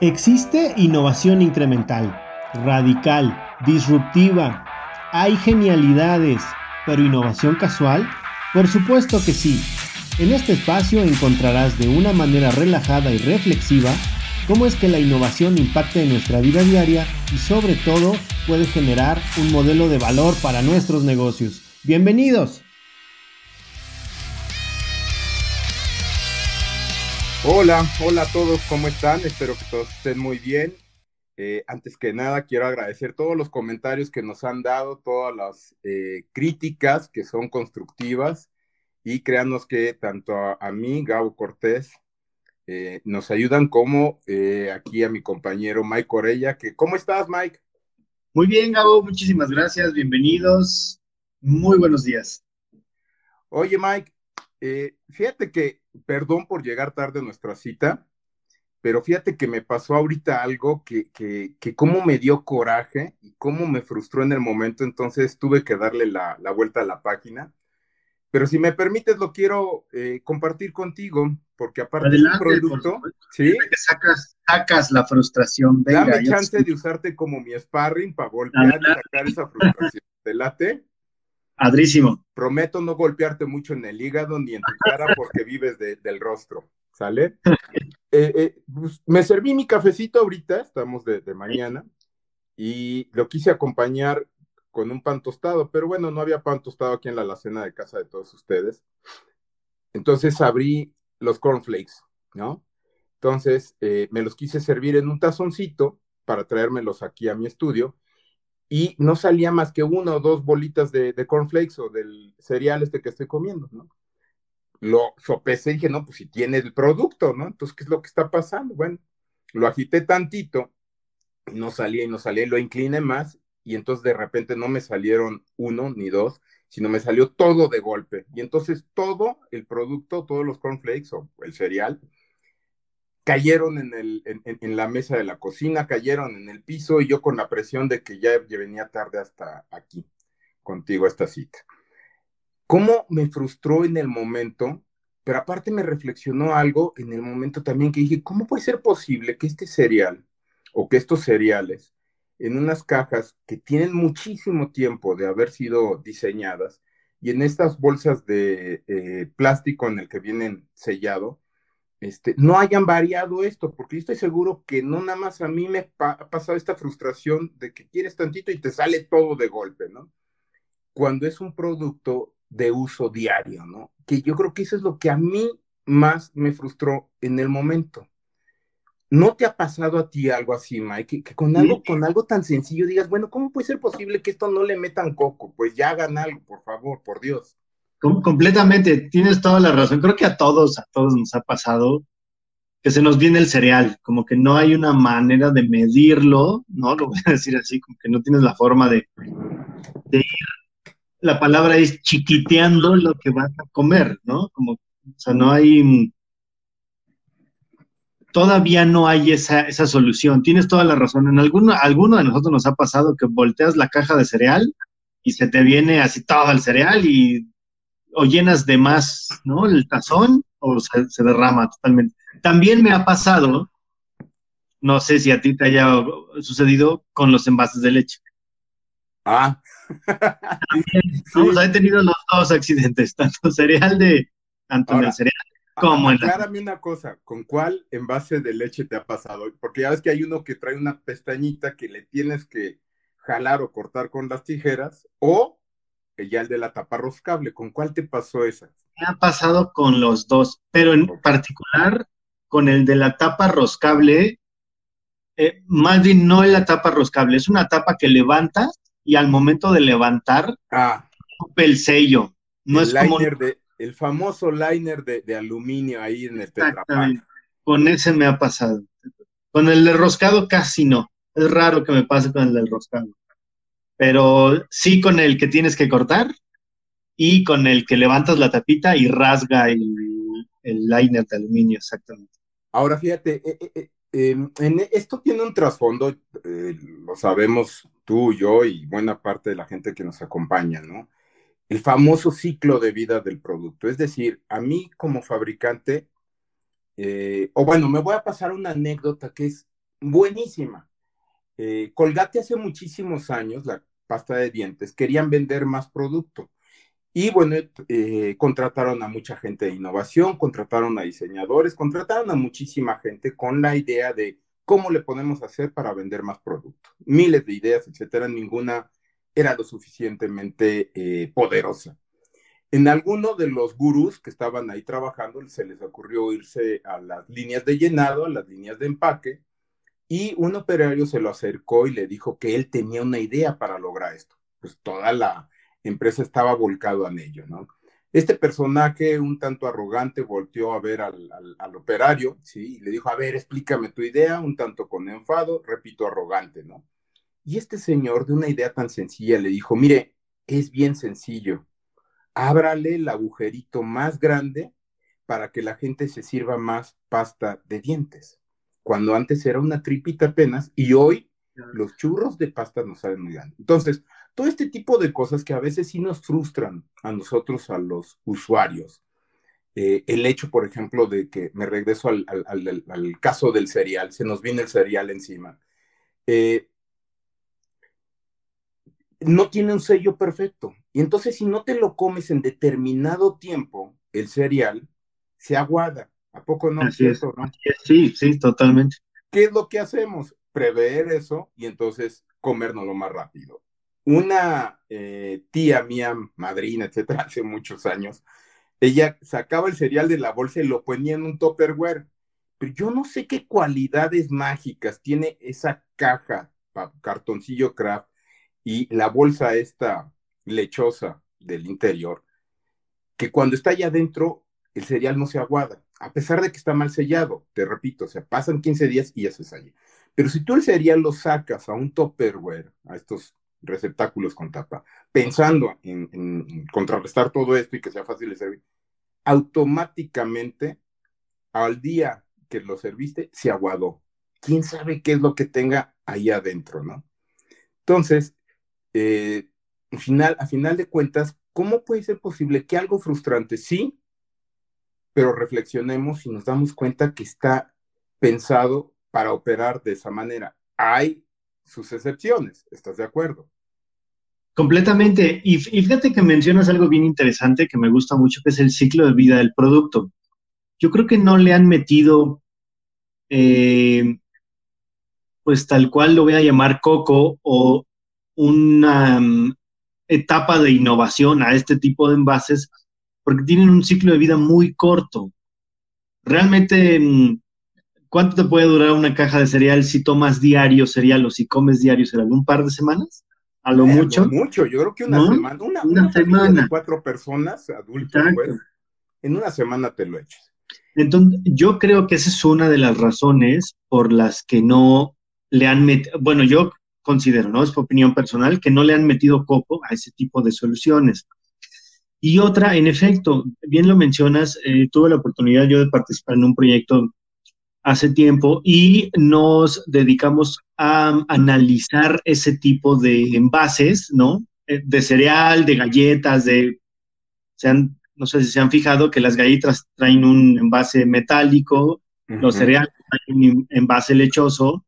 Existe innovación incremental, radical, disruptiva. Hay genialidades, pero innovación casual? Por supuesto que sí. En este espacio encontrarás de una manera relajada y reflexiva cómo es que la innovación impacta en nuestra vida diaria y sobre todo puede generar un modelo de valor para nuestros negocios. Bienvenidos. Hola, hola a todos, ¿cómo están? Espero que todos estén muy bien. Eh, antes que nada, quiero agradecer todos los comentarios que nos han dado, todas las eh, críticas que son constructivas y créanos que tanto a, mí, Gabo Cortés, eh, nos ayudan como aquí a mi compañero Mike Corella, que ¿cómo estás, Mike? Muy bien, Gabo, muchísimas gracias, bienvenidos, muy buenos días. Oye, Mike, fíjate que perdón por llegar tarde a nuestra cita, pero fíjate que me pasó ahorita algo que, que, que cómo me dio coraje y cómo me frustró en el momento, entonces tuve que darle la, la vuelta a la página. Pero si me permites, lo quiero eh, compartir contigo, porque aparte de un producto, ¿sí? sacas, sacas la frustración. Venga, Dame chance de usarte como mi sparring para golpear y sacar esa frustración. ¿Te late? Padrísimo. Prometo no golpearte mucho en el hígado ni en tu cara porque vives del rostro, ¿sale? Eh, eh, pues, me serví mi cafecito ahorita, estamos de, mañana, y lo quise acompañar con un pan tostado, pero bueno, no había pan tostado aquí en la alacena de casa de todos ustedes. Entonces abrí los cornflakes, ¿no? Entonces eh, me los quise servir en un tazoncito para traérmelos aquí a mi estudio y no salía más que una o dos bolitas de, cornflakes o del cereal este que estoy comiendo, ¿no? Lo sopesé y dije, no, pues si tiene el producto, ¿no? Entonces, ¿qué es lo que está pasando? Bueno, lo agité tantito, no salía y no salía, y lo incliné más, y entonces de repente no me salieron uno ni dos, sino me salió todo de golpe. Y entonces todo el producto, todos los cornflakes o el cereal, cayeron en, la mesa de la cocina, cayeron en el piso y yo con la presión de que ya venía tarde hasta aquí, contigo esta cita. ¿Cómo me frustró en el momento? Pero aparte me reflexionó algo en el momento también que dije, ¿cómo puede ser posible que este cereal o que estos cereales en unas cajas que tienen muchísimo tiempo de haber sido diseñadas y en estas bolsas de eh, plástico en el que vienen sellado, este, no hayan variado esto, porque yo estoy seguro que no nada más a mí me ha pasado esta frustración de que quieres tantito y te sale todo de golpe, ¿no? Cuando es un producto de uso diario, ¿no? Que yo creo que eso es lo que a mí más me frustró en el momento. ¿No te ha pasado a ti algo así, Mike? Que, con algo, con algo tan sencillo digas, bueno, ¿cómo puede ser posible que esto no le metan coco? Pues ya hagan algo, por favor, por Dios completamente, tienes toda la razón. Creo que a todos, a todos nos ha pasado que se nos viene el cereal, como que no hay una manera de medirlo, ¿no? Lo voy a decir así, como que no tienes la forma de, ir. La palabra es chiquiteando lo que vas a comer, ¿no? Como, o sea, no hay. Todavía no hay esa, esa solución. Tienes toda la razón. En alguno, alguno de nosotros nos ha pasado que volteas la caja de cereal y se te viene así todo el cereal y o llenas de más, ¿no? El tazón o se, derrama totalmente. También me ha pasado, no sé si a ti te haya sucedido con los envases de leche. Ah. También, he tenido los dos accidentes, tanto cereal de, tanto en el cereal como en la... una cosa, ¿con cuál envase de leche te ha pasado? Porque ya ves que hay uno que trae una pestañita que le tienes que jalar o cortar con las tijeras, o ya el de la tapa roscable. ¿Con cuál te pasó esa? Me ha pasado con los dos, pero en particular con el de la tapa roscable, eh, más bien no es la tapa roscable, es una tapa que levantas y al momento de levantar, ah, el sello. No el es liner de, el famoso liner de, aluminio ahí en el tetrapack. Con ese me ha pasado. Con el de roscado casi no. Es raro que me pase con el del roscado pero sí con el que tienes que cortar y con el que levantas la tapita y rasga el, liner de aluminio, exactamente. Ahora fíjate, eh, eh, eh, em, esto tiene un trasfondo, lo sabemos tú, yo y buena parte de la gente que nos acompaña, ¿no? El famoso ciclo de vida del producto. Es decir, a mí como fabricante, o bueno, me voy a pasar una anécdota que es buenísima. Colgate hace muchísimos años, la pasta de dientes, querían vender más producto. Y bueno, eh, contrataron a mucha gente de innovación, contrataron a diseñadores, contrataron a muchísima gente con la idea de cómo le podemos hacer para vender más producto. Miles de ideas, etcétera, ninguna era lo suficientemente eh, poderosa. En alguno de los gurús que estaban ahí trabajando se les ocurrió irse a las líneas de llenado, a las líneas de empaque, y un operario se lo acercó y le dijo que él tenía una idea para lograr esto. Pues toda la empresa estaba volcado en ello, ¿no? Este personaje, un tanto arrogante, volteó a ver al, al, operario, ¿sí? Y le dijo, a ver, explícame tu idea, un tanto con enfado, repito, arrogante, ¿no? Y este señor, de una idea tan sencilla, le dijo, mire, es bien sencillo, ábrale el agujerito más grande para que la gente se sirva más pasta de dientes cuando antes era una tripita apenas y hoy los churros de pasta nos salen muy grandes. Entonces, todo este tipo de cosas que a veces sí nos frustran a nosotros, a los usuarios. Eh, el hecho, por ejemplo, de que me regreso al, caso del cereal, se nos viene el cereal encima. Eh, no tiene un sello perfecto. Y entonces, si no te lo comes en determinado tiempo, el cereal se aguada. ¿A poco no? Así es, Sí, sí, totalmente. ¿Qué es lo que hacemos? Prever eso y entonces comérnoslo más rápido. Una eh, tía mía, madrina, etcétera, hace muchos años, ella sacaba el cereal de la bolsa y lo ponía en un topperware. Pero yo no sé qué cualidades mágicas tiene esa caja, cartoncillo craft y la bolsa esta lechosa del interior, que cuando está allá adentro el cereal no se aguada a pesar de que está mal sellado, te repito, o sea, pasan 15 días y ya se sella. Pero si tú el cereal lo sacas a un topperware, a estos receptáculos con tapa, pensando en, contrarrestar todo esto y que sea fácil de servir, automáticamente al día que lo serviste se aguadó. ¿Quién sabe qué es lo que tenga ahí adentro, no? Entonces, eh, final, a final de cuentas, ¿cómo puede ser posible que algo frustrante, sí, pero reflexionemos y nos damos cuenta que está pensado para operar de esa manera. Hay sus excepciones, ¿estás de acuerdo? Completamente. Y, fíjate que mencionas algo bien interesante que me gusta mucho, que es el ciclo de vida del producto. Yo creo que no le han metido, eh, pues tal cual lo voy a llamar coco o una mm, etapa de innovación a este tipo de envases porque tienen un ciclo de vida muy corto. Realmente, mm, ¿cuánto te puede durar una caja de cereal si tomas diario cereal o si comes diario cereal? ¿Un par de semanas? A lo mucho. mucho, yo creo que una semana. Una, semana. De cuatro personas adultas, en una semana te lo echas. Entonces, yo creo que esa es una de las razones por las que no le han metido, bueno, yo considero, ¿no? Es opinión personal, que no le han metido coco a ese tipo de soluciones. Y otra, en efecto, bien lo mencionas, eh, tuve la oportunidad yo de participar en un proyecto hace tiempo y nos dedicamos a analizar ese tipo de envases, ¿no? Eh, de cereal, de galletas, de... no sé si se han fijado que las galletas traen un envase metálico, los cereales traen un envase lechoso,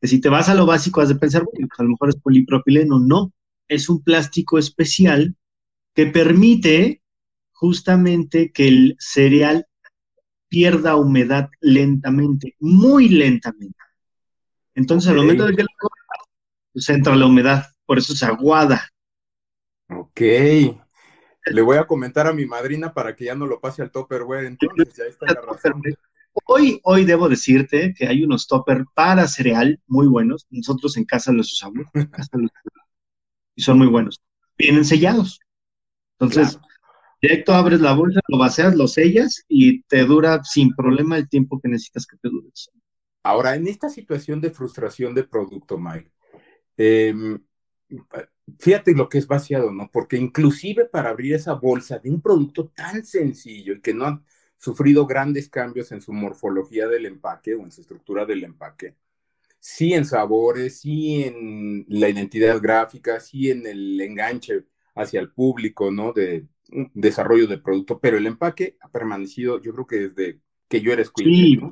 que si te vas a lo básico has de pensar, bueno, pues a lo mejor es polipropileno, no, es un plástico especial que permite justamente que el cereal pierda humedad lentamente, muy lentamente. Entonces, al momento de que lo pues entra la humedad, por eso se aguada. Ok. Le voy a comentar a mi madrina para que ya no lo pase al topperware, entonces ya está la razón. Hoy, hoy debo decirte que hay unos topper para cereal muy buenos. Nosotros en casa los usamos. y son muy buenos. Vienen sellados. Entonces, directo abres la bolsa, lo vacias, lo sellas y te dura sin problema el tiempo que necesitas que te dure. Ahora, en esta situación de frustración de producto, Mike, em, fíjate lo que es vaciado, ¿no? Porque inclusive para abrir esa bolsa de un producto tan sencillo y que no ha sufrido grandes cambios en su morfología del empaque o en su estructura del empaque, sí en sabores, sí en la identidad gráfica, sí en el enganche hacia el público, ¿no? De desarrollo de producto, pero el empaque ha permanecido, yo creo que desde que yo era escuela, ¿no?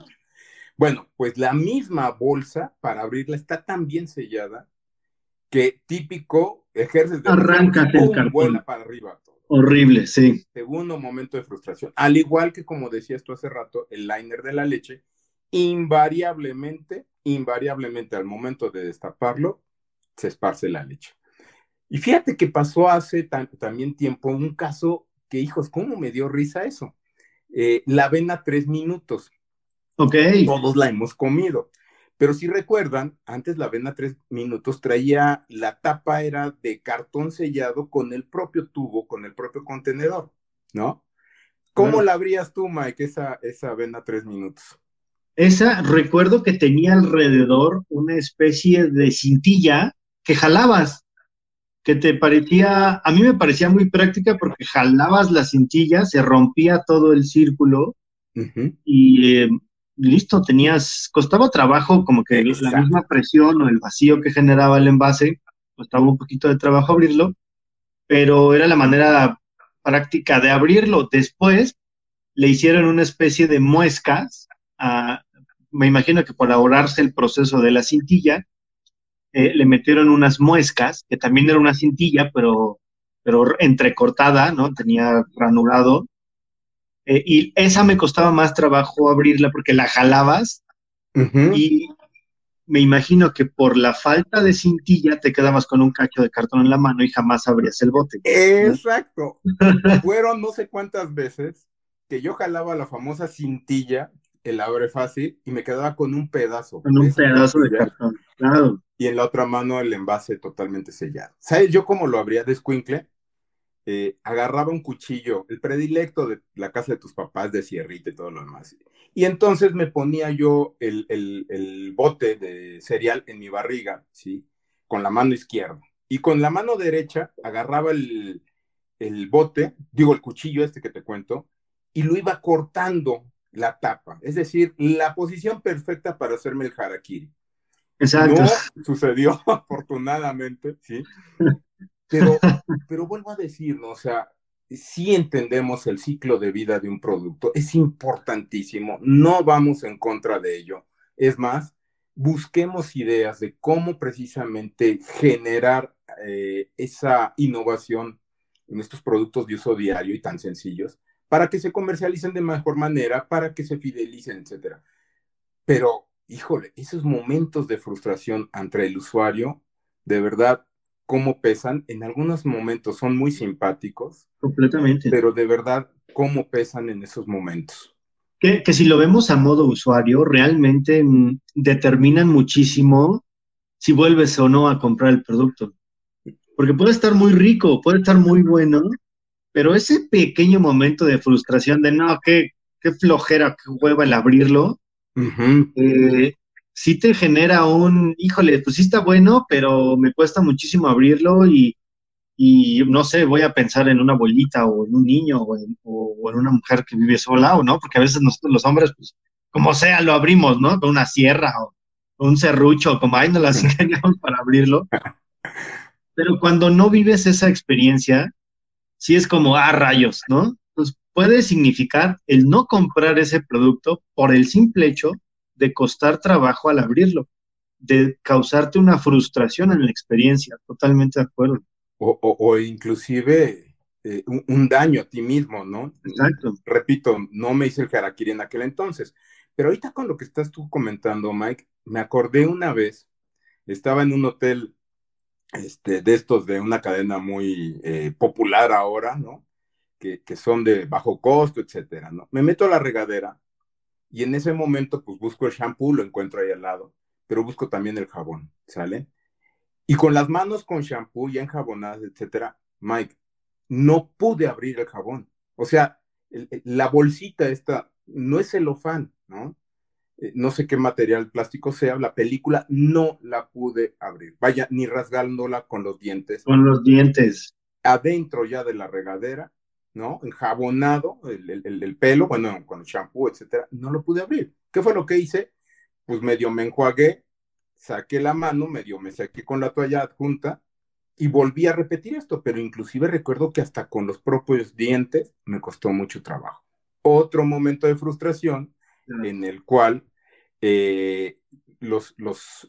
Bueno, pues la misma bolsa para abrirla está tan bien sellada que típico ejerces de Arráncate el cartón. vuela para arriba. Todo. Horrible, sí. Segundo momento de frustración. Al igual que como decías tú hace rato, el liner de la leche, invariablemente, invariablemente al momento de destaparlo, se esparce la leche. Y fíjate que pasó hace también tiempo un caso que, hijos, ¿cómo me dio risa eso? Eh, la avena tres minutos. Ok. Todos la hemos comido. Pero si recuerdan, antes la avena tres minutos traía, la tapa era de cartón sellado con el propio tubo, con el propio contenedor, ¿no? ¿Cómo la abrías tú, Mike, esa, esa avena tres minutos? Esa, recuerdo que tenía alrededor una especie de cintilla que jalabas, que te parecía, a mí me parecía muy práctica porque jalabas la cintilla, se rompía todo el círculo y eh, listo, tenías, costaba trabajo como que la misma presión o el vacío que generaba el envase, costaba un poquito de trabajo abrirlo, pero era la manera práctica de abrirlo. Después le hicieron una especie de muescas, me imagino que por ahorrarse el proceso de la cintilla, eh, le metieron unas muescas, que también era una cintilla, pero, pero entrecortada, ¿no? Tenía ranurado, eh, y esa me costaba más trabajo abrirla porque la jalabas y me imagino que por la falta de cintilla te quedabas con un cacho de cartón en la mano y jamás abrías el bote. Exacto. Fueron no sé cuántas veces que yo jalaba la famosa cintilla, el abre fácil, y me quedaba con un pedazo. Con un pedazo de cartón, claro. Y en la otra mano el envase totalmente sellado. ¿Sabes yo cómo lo abría de squinkle? Eh, agarraba un cuchillo, el predilecto de la casa de tus papás, de sierrita y todo lo demás. Y entonces me ponía yo el, el, bote de cereal en mi barriga, ¿sí? Con la mano izquierda. Y con la mano derecha agarraba el, el bote, digo el cuchillo este que te cuento, y lo iba cortando la tapa. Es decir, la posición perfecta para hacerme el harakiri. Exacto. No sucedió, afortunadamente, ¿sí? Pero, pero vuelvo a decir, ¿no? o sea, sí entendemos el ciclo de vida de un producto, es importantísimo, no vamos en contra de ello. Es más, busquemos ideas de cómo precisamente generar eh, esa innovación en estos productos de uso diario y tan sencillos para que se comercialicen de mejor manera, para que se fidelicen, etcétera. Pero, híjole, esos momentos de frustración entre el usuario, de verdad, cómo pesan. En algunos momentos son muy simpáticos. Completamente. Pero de verdad, cómo pesan en esos momentos. Que, que si lo vemos a modo usuario, realmente mm, determinan muchísimo si vuelves o no a comprar el producto. Porque puede estar muy rico, puede estar muy bueno, pero ese pequeño momento de frustración de no, qué, qué flojera, qué hueva el abrirlo, sí te genera un, híjole, pues sí está bueno, pero me cuesta muchísimo abrirlo y, y no sé, voy a pensar en una abuelita o en un niño o en, o, en, una mujer que vive sola o no, porque a veces nosotros los hombres, pues como sea, lo abrimos, ¿no? Con una sierra o un serrucho, como ahí nos las engañamos para abrirlo. Pero cuando no vives esa experiencia, sí es como, ah, rayos, ¿no? Pues puede significar el no comprar ese producto por el simple hecho de costar trabajo al abrirlo, de causarte una frustración en la experiencia, totalmente de acuerdo. O, inclusive eh, un, daño a ti mismo, ¿no? Exacto. Repito, no me hice el harakiri en aquel entonces, pero ahorita con lo que estás tú comentando, Mike, me acordé una vez, estaba en un hotel este, de estos de una cadena muy eh, popular ahora, ¿no? Que, que, son de bajo costo, etcétera, ¿no? Me meto a la regadera y en ese momento, pues busco el shampoo, lo encuentro ahí al lado, pero busco también el jabón, ¿sale? Y con las manos con shampoo ya enjabonadas, etcétera, Mike, no pude abrir el jabón. O sea, la bolsita esta no es celofán, ¿no? Eh, no sé qué material plástico sea, la película no la pude abrir. Vaya, ni rasgándola con los dientes. Con los dientes. Adentro ya de la regadera, ¿no? Enjabonado el, pelo, bueno, con el shampoo, etcétera, no lo pude abrir. ¿Qué fue lo que hice? Pues medio me enjuagué, saqué la mano, medio me saqué con la toalla adjunta y volví a repetir esto, pero inclusive recuerdo que hasta con los propios dientes me costó mucho trabajo. Otro momento de frustración en el cual eh, los,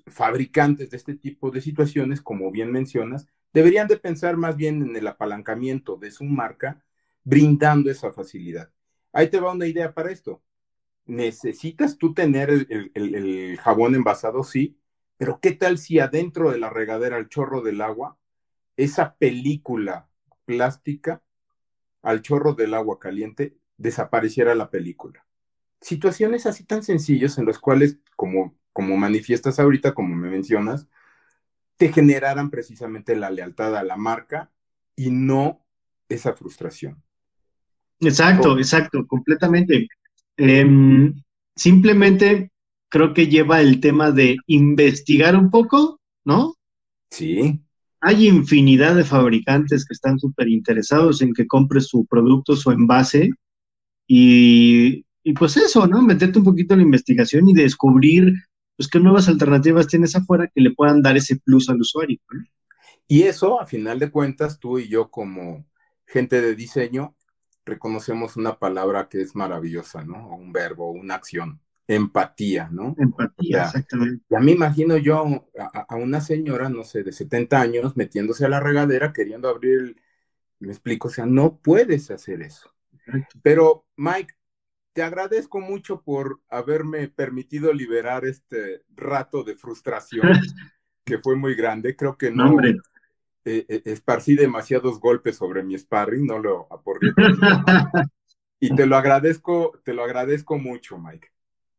fabricantes de este tipo de situaciones, como bien mencionas, deberían de pensar más bien en el apalancamiento de su marca, brindando esa facilidad. Ahí te va una idea para esto. ¿Necesitas tú tener el, jabón envasado? Sí, pero ¿qué tal si adentro de la regadera, al chorro del agua, esa película plástica, al chorro del agua caliente, desapareciera la película? Situaciones así tan sencillas en las cuales, como, como manifiestas ahorita, como me mencionas, te generaran precisamente la lealtad a la marca y no esa frustración. Exacto, exacto, completamente. Em, simplemente creo que lleva el tema de investigar un poco, ¿no? Sí. Hay infinidad de fabricantes que están súper interesados en que compres su producto, su envase, y, y, pues eso, ¿no? Meterte un poquito en la investigación y descubrir, pues, qué nuevas alternativas tienes afuera que le puedan dar ese plus al usuario. Y eso, a final de cuentas, tú y yo como gente de diseño, reconocemos una palabra que es maravillosa, ¿no? un verbo, una acción. Empatía, ¿no? Empatía, exactamente. Ya me imagino yo a, una señora, no sé, de 70 años metiéndose a la regadera queriendo abrir me explico, o sea, no puedes hacer eso. Pero, Mike, te agradezco mucho por haberme permitido liberar este rato de frustración que fue muy grande. Creo que no, eh, eh, esparcí demasiados golpes sobre mi sparring, no lo aporré. y te lo agradezco, te lo agradezco mucho, Mike.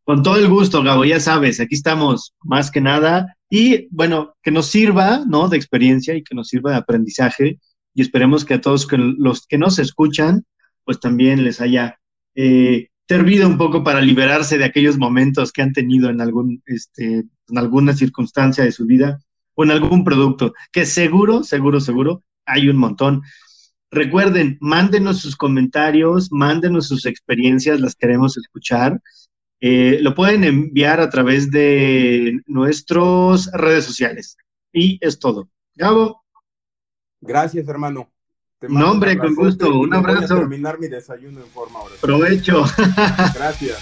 Con todo el gusto, Gabo, ya sabes, aquí estamos más que nada. Y bueno, que nos sirva, ¿no? De experiencia y que nos sirva de aprendizaje. Y esperemos que a todos los que nos escuchan, pues también les haya eh, servido un poco para liberarse de aquellos momentos que han tenido en, algún, este, en alguna circunstancia de su vida o en algún producto, que seguro, seguro, seguro hay un montón. Recuerden, mándenos sus comentarios, mándenos sus experiencias, las queremos escuchar. Eh, lo pueden enviar a través de nuestras redes sociales. Y es todo. Gabo. Gracias, hermano. No, hombre, con gusto. Un abrazo. Voy a terminar mi desayuno en forma ahora. Provecho. Gracias.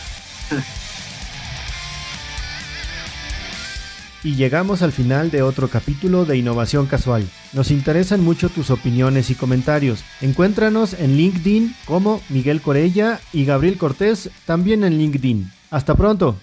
Y llegamos al final de otro capítulo de Innovación Casual. Nos interesan mucho tus opiniones y comentarios. Encuéntranos en LinkedIn como Miguel Corella y Gabriel Cortés también en LinkedIn. Hasta pronto.